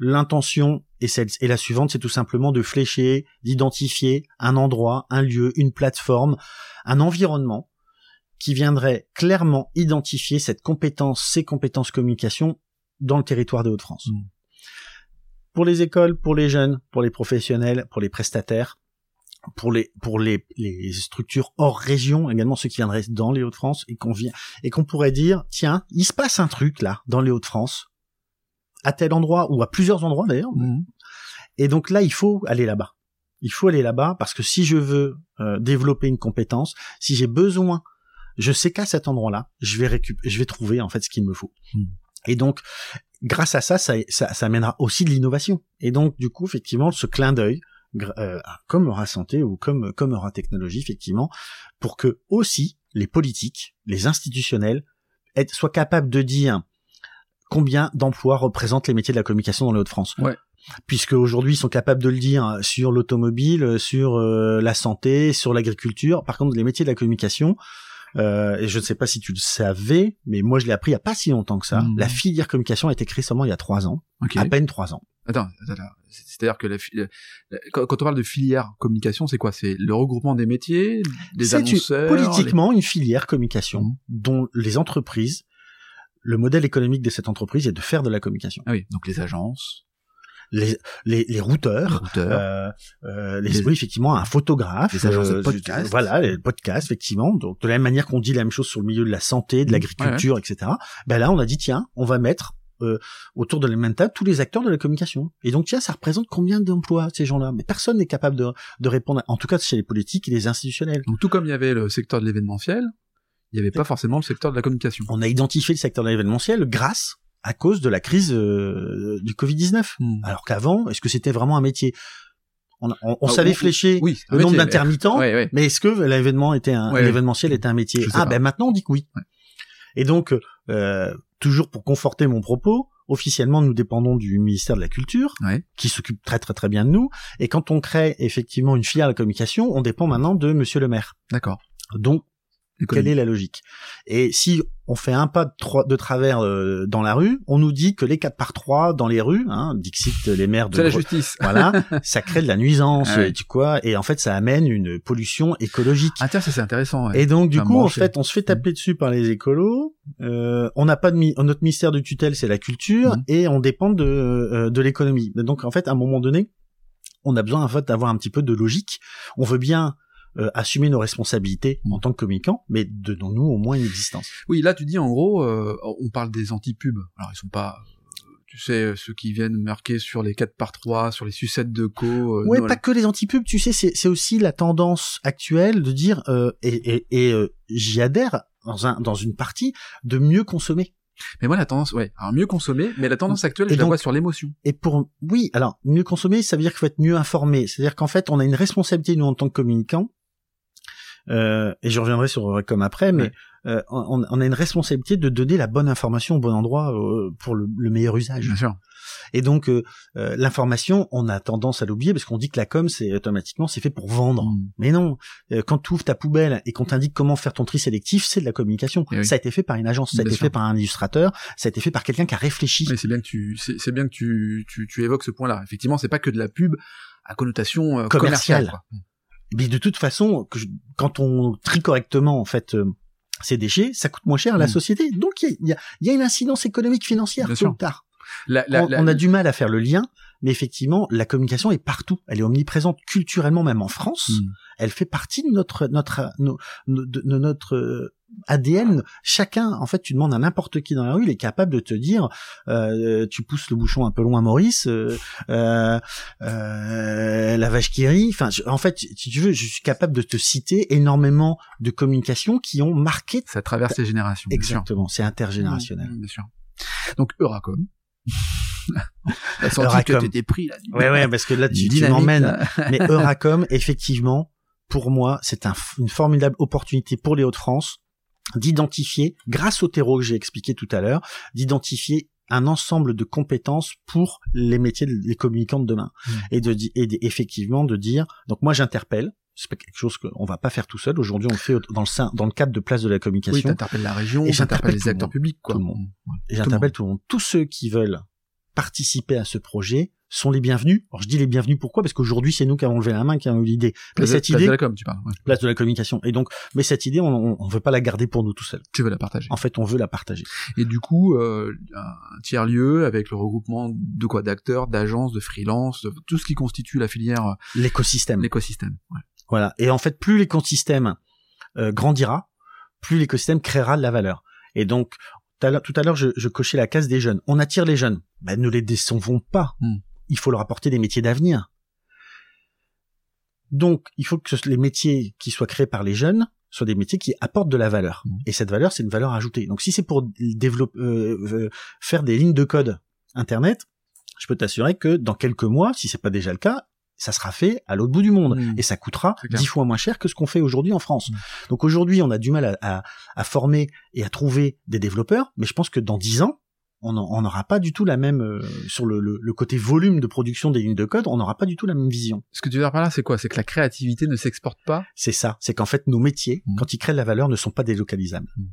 l'intention est celle et la suivante, c'est tout simplement de flécher, d'identifier un endroit, un lieu, une plateforme, un environnement qui viendrait clairement identifier cette compétence, ces compétences communication dans le territoire de Hauts-de-France. Mm pour les écoles, pour les jeunes, pour les professionnels, pour les prestataires, pour les pour les, les structures hors région également ceux qui viendraient dans les Hauts-de-France et qu'on vient et qu'on pourrait dire tiens il se passe un truc là dans les Hauts-de-France à tel endroit ou à plusieurs endroits d'ailleurs mmh. et donc là il faut aller là-bas il faut aller là-bas parce que si je veux euh, développer une compétence si j'ai besoin je sais qu'à cet endroit-là je vais récupérer je vais trouver en fait ce qu'il me faut mmh. et donc grâce à ça, ça, ça, ça amènera aussi de l'innovation. Et donc, du coup, effectivement, ce clin d'œil, euh, comme aura santé ou comme comme aura technologie, effectivement, pour que aussi les politiques, les institutionnels, soient capables de dire combien d'emplois représentent les métiers de la communication dans les Hauts-de-France. Ouais. Puisque aujourd'hui ils sont capables de le dire sur l'automobile, sur euh, la santé, sur l'agriculture. Par contre, les métiers de la communication, euh, et je ne sais pas si tu le savais, mais moi je l'ai appris il y a pas si longtemps que ça. Hmm. La filière communication a été créée seulement il y a trois ans, à peine trois ans. Attends, attends, c'est-à-dire que la, quand on parle de filière communication, c'est quoi? C'est le regroupement des métiers, des annonceurs. Politiquement, une filière communication hmm. dont les entreprises, le modèle économique de cette entreprise est de faire de la communication. Ah oui, donc les agences les, les, les routeurs, les, euh, euh, les, effectivement un photographe, les agences de euh, podcast, voilà, les podcasts effectivement. Donc de la même manière qu'on dit la même chose sur le milieu de la santé, de l'agriculture, etc. Ben là, on a dit tiens, on va mettre euh, autour de la même table tous les acteurs de la communication. Et donc, tiens, ça représente combien d'emplois ces gens-là? Mais personne n'est capable de, de répondre, en tout cas chez les politiques et les institutionnels. Donc, tout comme il y avait le secteur de l'événementiel, il n'y avait pas forcément le secteur de la communication. On a identifié le secteur de l'événementiel grâce à cause de la crise euh, du Covid-19. Hmm. Alors qu'avant, est-ce que c'était vraiment un métier? On, on, on ah, savait flécher oui, le nombre d'intermittents, mais est-ce que l'événement était un l'événementiel était un métier? Ah ben maintenant on dit que oui. Et donc euh, toujours pour conforter mon propos, officiellement nous dépendons du ministère de la Culture, qui s'occupe très très très bien de nous. Et quand on crée effectivement une filiale communication, on dépend maintenant de Monsieur le Maire. D'accord. Donc quelle est la logique? Et si on fait un pas de, de travers euh, dans la rue, on nous dit que les 4 par 3 dans les rues, hein, Dixit les maires de la justice, voilà, ça crée de la nuisance, ah tu quoi, et en fait ça amène une pollution écologique. Ah tiens, ça c'est intéressant. Et donc du coup, en fait, on se fait taper dessus par les écolos. Euh, on n'a pas de notre ministère de tutelle, c'est la culture, mmh. et on dépend de euh, de l'économie. Donc en fait, à un moment donné, on a besoin en fait d'avoir un petit peu de logique. On veut bien euh, assumer nos responsabilités en tant que communicants, mais donnons-nous au moins une existence. Oui, là tu dis en gros, euh, on parle des anti-pubs. Alors ils sont pas euh, tu sais, ceux qui viennent marquer sur les 4 par 3, sur les sucettes de co. Euh, ouais, pas que les anti-pubs, tu sais, c'est aussi la tendance actuelle de dire, euh, et, et, et j'y adhère dans, un, dans une partie, de mieux consommer. Mais moi, la tendance, ouais, alors mieux consommer, mais la tendance actuelle, je la vois sur l'émotion. Et pour, oui, alors, mieux consommer, ça veut dire qu'il faut être mieux informé. C'est-à-dire qu'en fait, on a une responsabilité, nous, en tant que communicants, euh, et je reviendrai sur comme après, mais euh, on, on, a une responsabilité de donner la bonne information au bon endroit euh, pour le, le, meilleur usage. Bien sûr. Et donc euh, l'information, on a tendance à l'oublier parce qu'on dit que la com, c'est automatiquement c'est fait pour vendre. Mm. Mais non, quand tu ouvres ta poubelle et qu'on t'indique comment faire ton tri sélectif, c'est de la communication. Eh ça a été fait par une agence, ça a été fait par un illustrateur, ça a été fait par quelqu'un qui a réfléchi. Mais c'est bien que tu, c'est bien que tu, tu, tu évoques ce point-là. Effectivement, c'est pas que de la pub à connotation commerciale. commerciale mais de toute façon, quand on trie correctement en fait euh, ces déchets, ça coûte moins cher à la mm. société. Donc il y a, y a, une incidence économique financière tôt ou tard. on, a du mal à faire le lien, mais effectivement, la communication est partout. Elle est omniprésente culturellement, même en France. Mm. Elle fait partie de notre notre de, notre euh, ADN, chacun, en fait, tu demandes à n'importe qui dans la rue, il est capable de te dire, euh, tu pousses le bouchon un peu loin, Maurice, euh, euh, euh la vache qui rit. Enfin, en fait, si tu veux, je suis capable de te citer énormément de communications qui ont marqué. Ça traverse les générations. Exactement, c'est intergénérationnel. bien sûr. Donc Euracom. Euracom. que pris là. Ouais, ouais, parce que là tu, tu m'emmènes. Mais Euracom, effectivement, pour moi, c'est un, une formidable opportunité pour les Hauts-de-France d'identifier, grâce au terreau que j'ai expliqué tout à l'heure, d'identifier un ensemble de compétences pour les métiers des communicants de demain mmh. et de et effectivement de dire donc moi j'interpelle c'est pas quelque chose qu'on va pas faire tout seul aujourd'hui on le fait dans le sein dans le cadre de place de la communication oui t'interpelles la région et j'interpelle les acteurs publics quoi tout le monde. et j'interpelle tout le monde tous ceux qui veulent participer à ce projet sont les bienvenus. Alors je dis les bienvenus pourquoi? Parce qu'aujourd'hui c'est nous qui avons levé la main, qui avons eu l'idée. Mais cette idée, place de la com, tu parles. Place de la communication. Et donc, mais cette idée, on, on veut pas la garder pour nous tout seuls. Tu veux la partager. En fait, on veut la partager. Et du coup, euh, un tiers lieu avec le regroupement de quoi? D'acteurs, d'agences, de freelance, de tout ce qui constitue la filière. Euh, l'écosystème. L'écosystème. Ouais. Voilà. Et en fait, plus l'écosystème euh, grandira, plus l'écosystème créera de la valeur. Et donc, tout à l'heure, je, je, cochais la case des jeunes. On attire les jeunes. Ben, ne les décevons pas. Hmm il faut leur apporter des métiers d'avenir. Donc, il faut que les métiers qui soient créés par les jeunes soient des métiers qui apportent de la valeur. Mmh. Et cette valeur, c'est une valeur ajoutée. Donc, si c'est pour développer, euh, euh, faire des lignes de code Internet, je peux t'assurer que dans quelques mois, si c'est pas déjà le cas, ça sera fait à l'autre bout du monde mmh. et ça coûtera dix fois moins cher que ce qu'on fait aujourd'hui en France. Mmh. Donc aujourd'hui, on a du mal à, à, former et à trouver des développeurs, mais je pense que dans dix ans, on n'aura pas du tout la même euh, sur le, le, côté volume de production des lignes de code, on n'aura pas du tout la même vision. Ce que tu veux dire par là, c'est quoi? C'est que la créativité ne s'exporte pas? C'est ça. C'est qu'en fait, nos métiers, mmh. quand ils créent de la valeur, ne sont pas délocalisables. Mmh.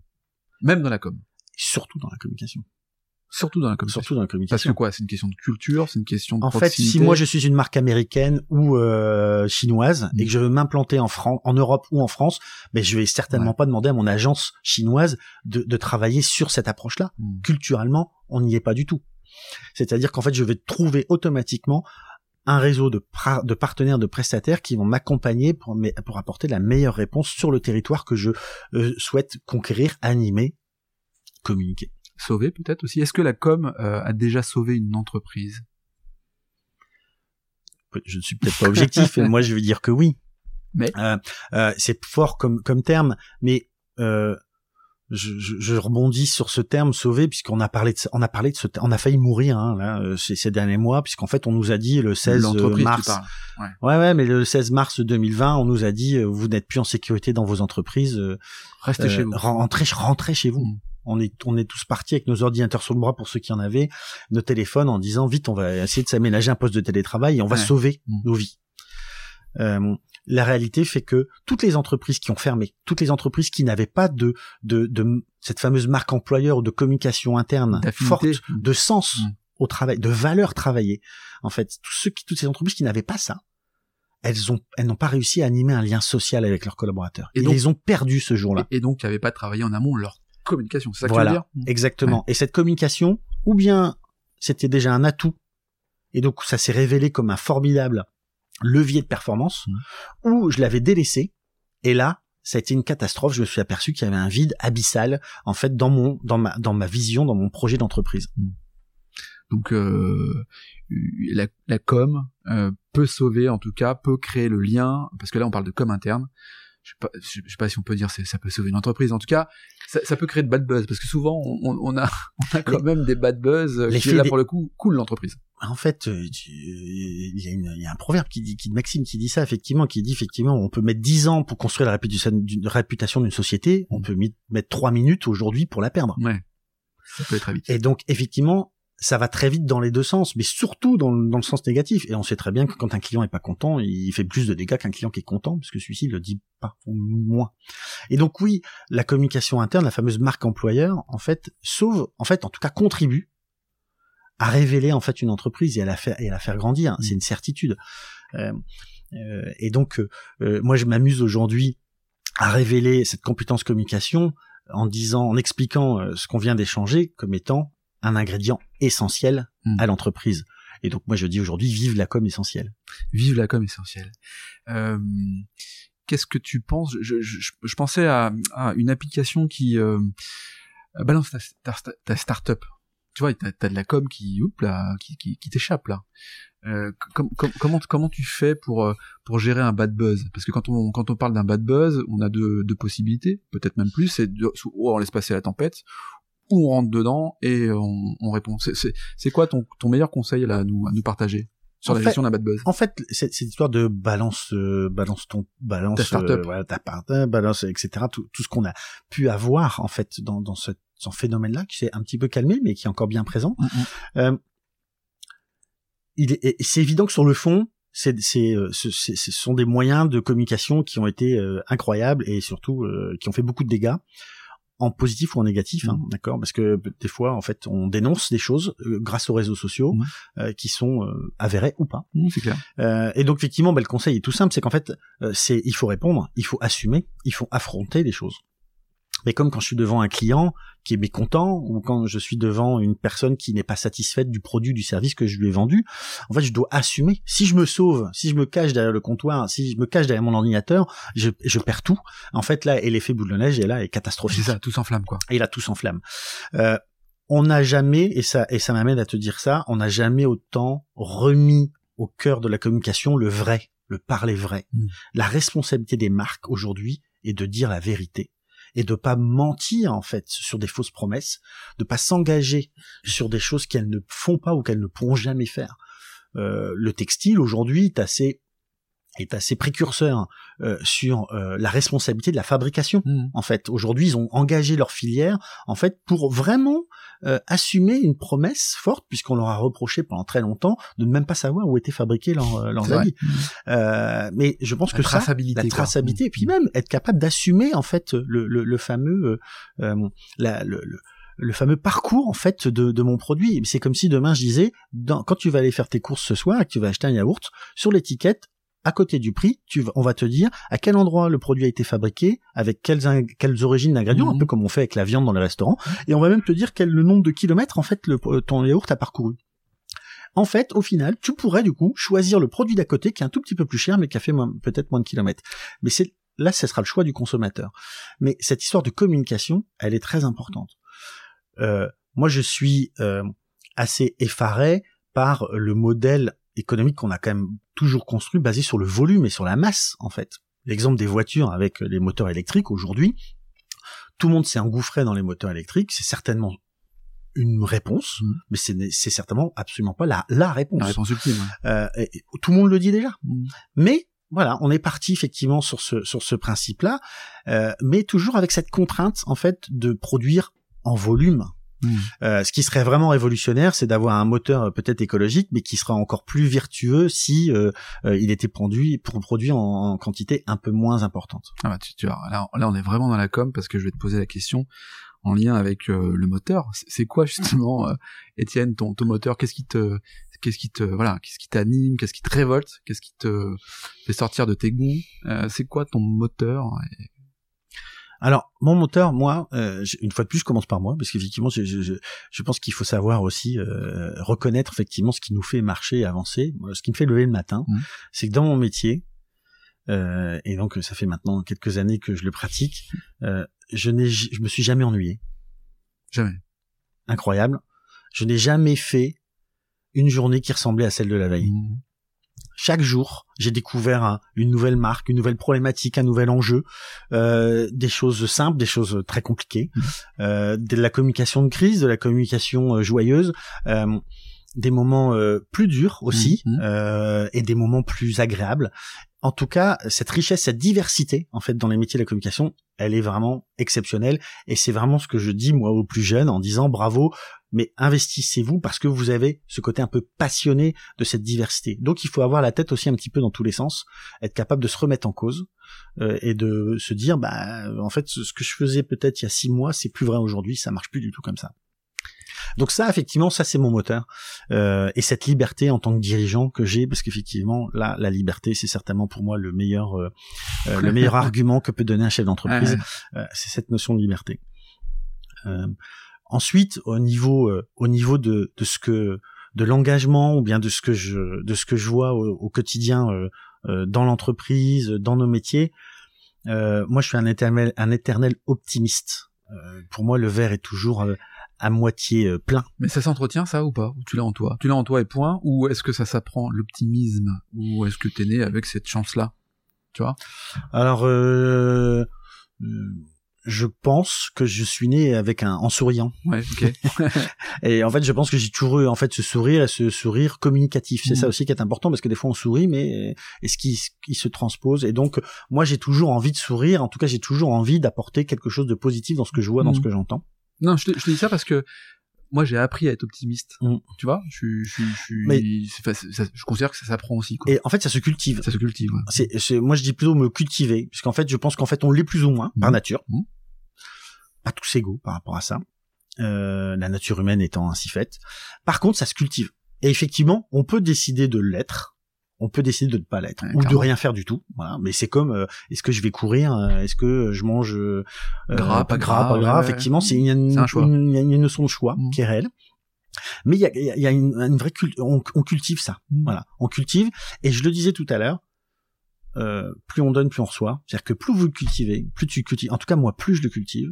Même dans la com. Surtout dans la communication. Surtout dans la communication. Surtout dans la communication. Parce que quoi C'est une question de culture, c'est une question de En fait, si moi je suis une marque américaine ou euh, chinoise et que je veux m'implanter en France, en Europe ou en France, mais ben, je vais certainement pas demander à mon agence chinoise de, de travailler sur cette approche-là. Hmm. Culturellement, on n'y est pas du tout. C'est-à-dire qu'en fait, je vais trouver automatiquement un réseau de, de partenaires, de prestataires qui vont m'accompagner pour, pour apporter la meilleure réponse sur le territoire que je euh, souhaite conquérir, animer, communiquer sauver peut-être aussi. Est-ce que la com a déjà sauvé une entreprise? Je ne suis peut-être pas objectif, mais moi je veux dire que oui. Mais c'est fort comme comme terme, mais je, je, je, rebondis sur ce terme sauver puisqu'on a parlé de on a parlé de ce on a failli mourir hein, là euh, ces, ces, derniers mois puisqu'en fait on nous a dit le 16 mars ouais. ouais. ouais mais le 16 mars 2020 on nous a dit euh, vous n'êtes plus en sécurité dans vos entreprises euh, restez chez vous rentrez rentrez chez vous mm. On est on est tous partis avec nos ordinateurs sur le bras pour ceux qui en avaient nos téléphones en disant vite on va essayer de s'aménager un poste de télétravail et on va sauver mm. nos vies euh, la réalité fait que toutes les entreprises qui ont fermé, toutes les entreprises qui n'avaient pas de, de, de cette fameuse marque employeur ou de communication interne forte, de sens mm. au travail, de valeur travaillée, en fait, tous ceux qui, toutes ces entreprises qui n'avaient pas ça, elles ont, elles n'ont pas réussi à animer un lien social avec leurs collaborateurs. Et donc, ils ont perdu ce jour-là. Et, donc, ils n'avaient pas travaillé en amont leur communication. C'est ça que voilà, tu veux dire? exactement. Et cette communication, ou bien c'était déjà un atout, et donc ça s'est révélé comme un formidable levier de performance, mmh. où je l'avais délaissé, et là, ça a été une catastrophe. Je me suis aperçu qu'il y avait un vide abyssal, en fait, dans mon, dans ma, dans ma vision, dans mon projet d'entreprise. Mmh. Donc, euh, la, la, com euh, peut sauver, en tout cas, peut créer le lien, parce que là, on parle de com interne. Je sais pas, je sais pas si on peut dire ça peut sauver une entreprise. En tout cas, ça, ça peut créer de bad buzz parce que souvent on, on a, on a quand même des bad buzz qui là pour le coup cool l'entreprise en fait, euh, il y, a une, il y, a un proverbe qui dit, qui Maxime qui dit ça effectivement, qui dit effectivement, on peut mettre 10 ans pour construire la réputation d'une société, on peut mettre 3 minutes aujourd'hui pour la perdre. Ouais. Ça peut être très vite. Et donc effectivement, ça va très vite dans les deux sens, mais surtout dans, dans, le sens négatif. Et on sait très bien que quand un client est pas content, il fait plus de dégâts qu'un client qui est content, parce que celui-ci le dit pas ou moins. Et donc oui, la communication interne, la fameuse marque employeur, en fait, sauve, en fait, en tout cas contribue à révéler en fait une entreprise et à la faire et à la faire grandir. C'est mm. une certitude. Euh, euh, et donc, euh, moi, je m'amuse aujourd'hui à révéler cette compétence communication en disant, en expliquant ce qu'on vient d'échanger comme étant un ingrédient essentiel mm. à l'entreprise. Et donc, moi, je dis aujourd'hui, vive la com essentielle. Vive la com essentielle. Qu'est-ce que tu penses? Je, je, je, pensais à, à, une application qui balance ta, ta, ta start-up tu vois, t'as as de la com qui, là, qui, qui, qui t'échappe là. Euh, comment comment tu fais pour euh, pour gérer un bad buzz? Parce que quand on quand on parle d'un bad buzz, on a deux, deux possibilités, peut-être même plus. C'est soit on laisse passer la tempête, on rentre dedans et on, on répond. C'est quoi ton ton meilleur conseil là à nous à nous partager sur la gestion d'un bad buzz? En fait, cette, cette histoire de balance, euh, balance ton, balance ta startup, euh, voilà, ta part, balance, etc. Tout, tout ce qu'on a pu avoir en fait dans, dans ce, ce phénomène-là qui s'est un petit peu calmé, mais qui est encore bien présent. Mm, mm. Euh, il est, c'est évident que sur le fond, c'est, c'est, euh, ce, ce sont des moyens de communication qui ont été euh, incroyables et surtout qui ont fait beaucoup de dégâts en positif ou en négatif, hein, mmh. d'accord Parce que des fois, en fait, on dénonce des choses euh, grâce aux réseaux sociaux mmh. euh, qui sont euh, avérées ou pas. Mmh, c'est clair. et donc, effectivement, bah, le conseil est tout simple, c'est qu'en fait, c'est il faut répondre, il faut assumer, il faut affronter les choses. Mais comme quand je suis devant un client qui est mécontent ou quand je suis devant une personne qui n'est pas satisfaite du produit, du service que je lui ai vendu, en fait, je dois assumer. Si je me sauve, si je me cache derrière le comptoir, si je me cache derrière mon ordinateur, je, je perds tout. En fait, là, et l'effet boule de neige est là, est catastrophique. C'est ça, tout s'enflamme, quoi. Et là, tout s'enflamme. Euh, on n'a jamais, et ça, et ça m'amène à te dire ça, on n'a jamais autant remis au cœur de la communication le vrai, le parler vrai. Hmm. La responsabilité des marques aujourd'hui est de dire la vérité et de pas mentir en fait sur des fausses promesses, de pas s'engager sur des choses qu'elles ne font pas ou qu'elles ne pourront jamais faire. Euh, le textile aujourd'hui est assez est assez précurseur euh, sur euh, la responsabilité de la fabrication. Mmh. En fait, aujourd'hui, ils ont engagé leur filière en fait pour vraiment euh, assumer une promesse forte, puisqu'on leur a reproché pendant très longtemps de ne même pas savoir où étaient fabriqués leurs, leurs habits. Mmh. mais je pense la que traçabilité, ça, la traçabilité, et puis même être capable d'assumer en fait le, le, le fameux la, le, le fameux parcours en fait de, de mon produit. C'est comme si demain je disais, dans, quand tu vas aller faire tes courses ce soir et que tu vas acheter un yaourt, sur l'étiquette, à côté du prix, tu, on va te dire à quel endroit le produit a été fabriqué, avec quelles, quelles origines d'ingrédients, un mhm. peu comme on fait avec la viande dans les restaurants, et on va même te dire quel le nombre de kilomètres en fait le, euh, ton yaourt a parcouru. En fait, au final, tu pourrais du coup choisir le produit d'à côté qui est un tout petit peu plus cher, mais qui a fait peut-être moins de kilomètres. Mais c'est là, ce sera le choix du consommateur. Mais cette histoire de communication, elle est très importante. Euh, moi je suis assez effaré par le modèle économique qu'on a quand même toujours construit basé sur le volume et sur la masse en fait. L'exemple des voitures avec les moteurs électriques aujourd'hui, tout le monde s'est engouffré dans les moteurs électriques, c'est certainement une réponse, mmh. mais c'est certainement absolument pas la, la réponse. La réponse ultime. Euh, tout le monde le dit déjà. Mmh. Mais voilà, on est parti effectivement sur ce sur ce principe-là, euh, mais toujours avec cette contrainte en fait de produire en volume. Euh, ce qui serait vraiment révolutionnaire, c'est d'avoir un moteur euh, peut-être écologique, mais qui sera encore plus vertueux si euh, euh il était produit produit en, en, quantité un peu moins importante. Ah bah tu, tu vois, là, là on est vraiment dans la com parce que je vais te poser la question en lien avec euh, le moteur. C'est quoi justement, Étienne, ton, ton moteur? Qu'est-ce qui te, qu'est-ce qui te, voilà, qu'est-ce qui t'anime? Qu'est-ce qui te révolte? Qu'est-ce qui te fait sortir de tes goûts? C'est quoi ton moteur? Alors, mon moteur, moi, une fois de plus, je commence par moi, parce qu'effectivement, je, je, je, pense qu'il faut savoir aussi reconnaître effectivement ce qui nous fait marcher et avancer. Ce qui me fait lever le matin, mmh. c'est que dans mon métier, euh, et donc ça fait maintenant quelques années que je le pratique. Euh, je n'ai, je me suis jamais ennuyé. Jamais. Incroyable. Je n'ai jamais fait une journée qui ressemblait à celle de la veille. Mmh. Chaque jour, j'ai découvert une nouvelle marque, une nouvelle problématique, un nouvel enjeu, euh, des choses simples, des choses très compliquées, mmh. euh, de la communication de crise, de la communication euh, joyeuse. Euh, des moments euh, plus durs aussi euh, et des moments plus agréables en tout cas, cette richesse, cette diversité, en fait, dans les métiers de la communication, elle est vraiment exceptionnelle. Et c'est vraiment ce que je dis, moi, aux plus jeunes, en disant bravo, mais investissez-vous parce que vous avez ce côté un peu passionné de cette diversité. Donc, il faut avoir la tête aussi un petit peu dans tous les sens, être capable de se remettre en cause euh, et de se dire, bah, en fait, ce que je faisais peut-être il y a six mois, c'est plus vrai aujourd'hui, ça marche plus du tout comme ça. Donc ça, effectivement, ça c'est mon moteur euh, et cette liberté en tant que dirigeant que j'ai, parce qu'effectivement, là, la liberté, c'est certainement pour moi le meilleur, euh, euh le meilleur argument que peut donner un chef d'entreprise. Euh, c'est cette notion de liberté. Euh, ensuite, au niveau, au niveau de, de ce que, de l'engagement ou bien de ce que je, de ce que je vois au, au quotidien dans l'entreprise, dans nos métiers, moi, je suis un éternel, un éternel optimiste. pour moi, le verre est toujours à moitié euh, plein. Mais ça s'entretient ça ou pas? Ou tu l'as en toi? Tu l'as en toi et point Ou est-ce que ça s'apprend l'optimisme? Ou est-ce que t'es né avec cette chance-là? Tu vois? Alors, euh, euh, je pense que je suis né avec un en souriant. Ouais, et en fait, je pense que j'ai toujours eu en fait ce sourire et ce sourire communicatif. C'est ça mmh. aussi qui est important parce que des fois on sourit, mais est-ce qu'il se transpose Et donc, moi, j'ai toujours envie de sourire. En tout cas, j'ai toujours envie d'apporter quelque chose de positif dans ce que je vois, dans ce mmh. que j'entends. Non, je te, je te dis ça parce que moi j'ai appris à être optimiste. Mm. Tu vois, je, je, je, Mais, je considère que ça s'apprend aussi. Quoi. Et en fait, ça se cultive. Ça se cultive. Ouais. C'est, moi je dis plutôt me cultiver, puisqu'en fait, je pense qu'en fait, on l'est plus ou moins par mm. nature. Mm. Pas tous égaux par rapport à ça. Euh, la nature humaine étant ainsi faite. Par contre, ça se cultive. Et effectivement, on peut décider de l'être on peut décider de ne pas l'être ou de rien faire du tout. Voilà. Mais c'est comme euh, est-ce que je vais courir, euh, est-ce que je mange euh, gras, pas gras, pas gras. Effectivement, c'est il y a une, une, notion de choix mmh. qui est réelle. Mais il y a, y a une, une, vraie on, cultive ça. Mmh. Voilà, on cultive. Et je le disais tout à l'heure, plus on donne, plus on reçoit. C'est-à-dire que plus vous le cultivez, plus tu cultives. En tout cas, moi, plus je le cultive,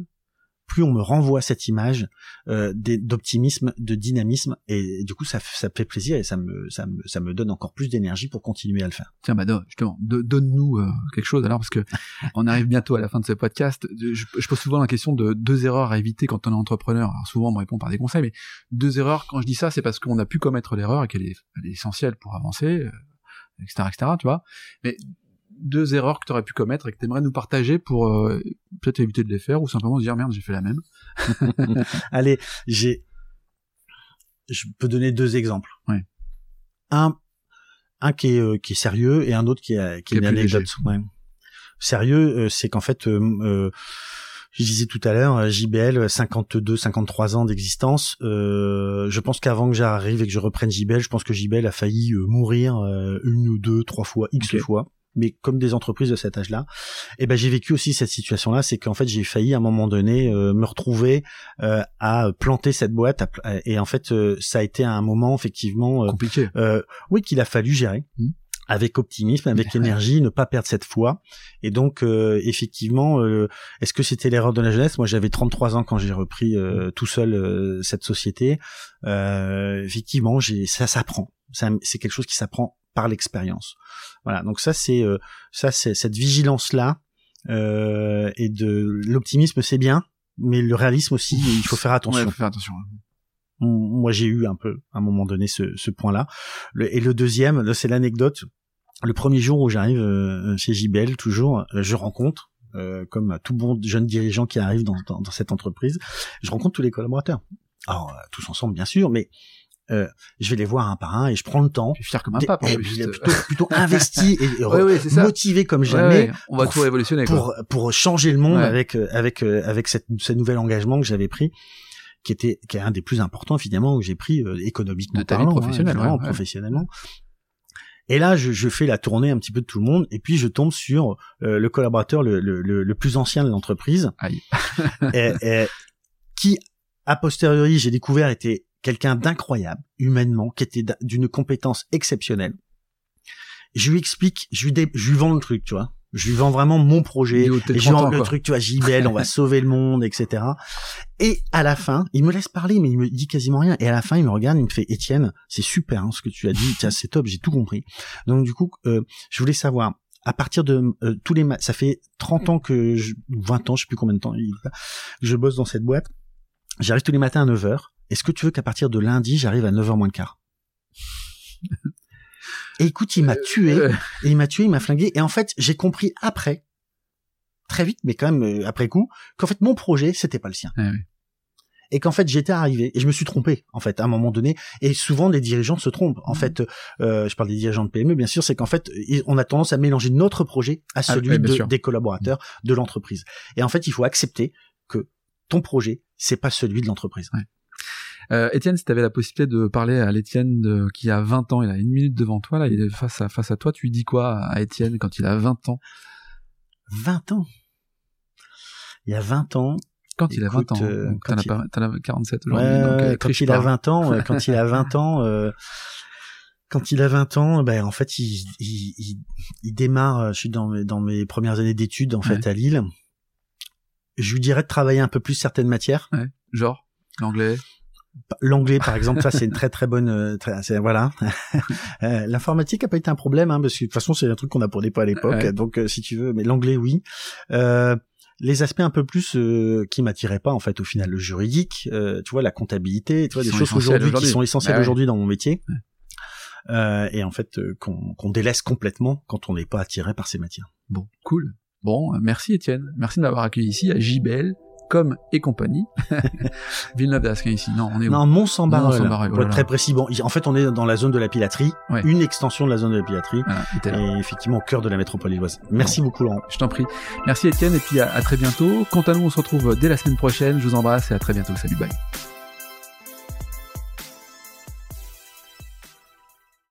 plus on me renvoie cette image euh, d'optimisme, de dynamisme, et du coup ça, ça fait plaisir et ça me, ça me, ça me donne encore plus d'énergie pour continuer à le faire. Tiens, bah justement, donne-nous euh, quelque chose alors parce que on arrive bientôt à la fin de ce podcast. Je, pose souvent la question de deux erreurs à éviter quand on est entrepreneur. Alors souvent on me répond par des conseils, mais deux erreurs. Quand je dis ça, c'est parce qu'on a pu commettre l'erreur et qu'elle est, elle est essentielle pour avancer, etc., euh, etc. Tu vois. Mais deux erreurs que tu aurais pu commettre et que tu aimerais nous partager pour euh, peut-être éviter de les faire ou simplement se dire merde j'ai fait la même allez j'ai je peux donner deux exemples ouais. un un qui est euh, qui est sérieux et un autre qui est qui, est une anecdote ouais. sérieux euh, c'est qu'en fait je disais tout à l'heure, JBL, 52, 53 ans d'existence. Euh, je pense qu'avant que j'arrive et que je reprenne JBL, je pense que JBL a failli mourir une ou deux, trois fois, x fois mais comme des entreprises de cet âge-là, et eh ben j'ai vécu aussi cette situation-là, c'est qu'en fait j'ai failli à un moment donné euh, me retrouver euh, à planter cette boîte, et en fait euh, ça a été un moment effectivement compliqué, oui qu'il a fallu gérer. Mmh. avec optimisme, avec énergie, ne pas perdre cette foi. Et donc, euh, effectivement, euh, est-ce que c'était l'erreur de la jeunesse? Moi, j'avais 33 ans quand j'ai repris euh, tout seul cette société. effectivement, j'ai ça s'apprend. C'est quelque chose qui s'apprend par l'expérience. Voilà. Donc ça, c'est ça, c'est cette vigilance là et de l'optimisme, c'est bien, mais le réalisme aussi, il faut faire attention. faut faire attention moi j'ai eu un peu à un moment donné ce, ce point-là. et le deuxième, c'est l'anecdote. Le premier jour où j'arrive euh, chez JBL, toujours, euh, je rencontre, euh, comme tout bon jeune dirigeant qui arrive dans, dans, cette entreprise, je rencontre tous les collaborateurs. Alors tous ensemble bien sûr, mais euh, je vais les voir un par un et je prends le temps. Je suis fier comme un pape. Et, plutôt, plutôt investi et motivé comme jamais. on va tout révolutionner pour pour changer le monde avec avec avec cette, ce nouvel engagement que j'avais pris qui était qui est un des plus importants finalement que j'ai pris euh, économiquement de ta vie hein, professionnelle, professionnellement. Et là, je, je, fais la tournée un petit peu de tout le monde, et puis je tombe sur euh, le collaborateur le, le, le, plus ancien de l'entreprise, et, et, qui, a posteriori, j'ai découvert était quelqu'un d'incroyable, humainement, qui était d'une compétence exceptionnelle. Je lui explique, je lui, je lui vends le truc, tu vois je lui vends vraiment mon projet, et je vends le truc, tu vois, JBL, on va sauver le monde, etc. Et à la fin, il me laisse parler, mais il me dit quasiment rien. Et à la fin, il me regarde, il me fait, Étienne, c'est super hein, ce que tu as dit, c'est top, j'ai tout compris. Donc du coup, euh, je voulais savoir, à partir de euh, tous les, ça fait 30 ans que, je, 20 ans, je sais plus combien de temps, je bosse dans cette boîte. J'arrive tous les matins à 9h. Est-ce que tu veux qu'à partir de lundi, j'arrive à 9h moins le quart? Et écoute, il m'a tué, et il m'a tué, il m'a flingué. Et en fait, j'ai compris après, très vite, mais quand même euh, après coup, qu'en fait mon projet c'était pas le sien. Ah et qu'en fait j'étais arrivé. Et je me suis trompé en fait à un moment donné. Et souvent les dirigeants se trompent. En mmh. fait euh, je parle des dirigeants de PME bien sûr c'est qu'en fait on a tendance à mélanger notre projet à ah celui des collaborateurs de l'entreprise. Et en fait il faut accepter que ton projet c'est pas celui de l'entreprise. Euh, Étienne, si tu avais la possibilité de parler à l'Étienne qui a 20 ans, il a une minute devant toi, là, il est face à, face à toi, tu lui dis quoi à Étienne quand il a 20 ans? 20 ans? Il y a 20 ans, quand il a 20 ans, euh, t'en as, 47 aujourd'hui. Euh, quand, il a 20 ans, quand il a 20 ans, euh, quand il a 20 ans, ben en fait, il, il, il, démarre. Je suis dans mes, dans mes premières années d'études en fait à Lille. Je lui dirais de travailler un peu plus certaines matières. Ouais. Genre l'anglais. L'anglais, par exemple, ça c'est une très très bonne, euh, voilà. Euh, l'informatique a pas été un problème, hein, parce que de toute façon c'est un truc qu'on apprenait pas à l'époque. Donc euh, si tu veux, mais l'anglais oui. les aspects un peu plus qui m'attiraient pas en fait au final, le juridique, tu vois, la comptabilité, tu vois, des choses aujourd'hui qui sont essentielles bah aujourd'hui dans mon métier. et en fait qu'on délaisse complètement quand on n'est pas attiré par ces matières. Bon, cool. Bon, merci Étienne, merci de m'avoir accueilli ici à JBL comme et compagnie. Villeneuve d'Ascq ici. Non, on est Non, mont saint pour être très précis. Bon, en fait, on est dans la zone de la pilaterie, une extension de la zone de la pilaterie, et effectivement au cœur de la métropole illoise. Merci beaucoup, Laurent. Je t'en prie. Merci, Étienne, et puis à, à très bientôt. Quant à nous, on se retrouve dès la semaine prochaine. Je vous embrasse et à très bientôt. Salut, bye.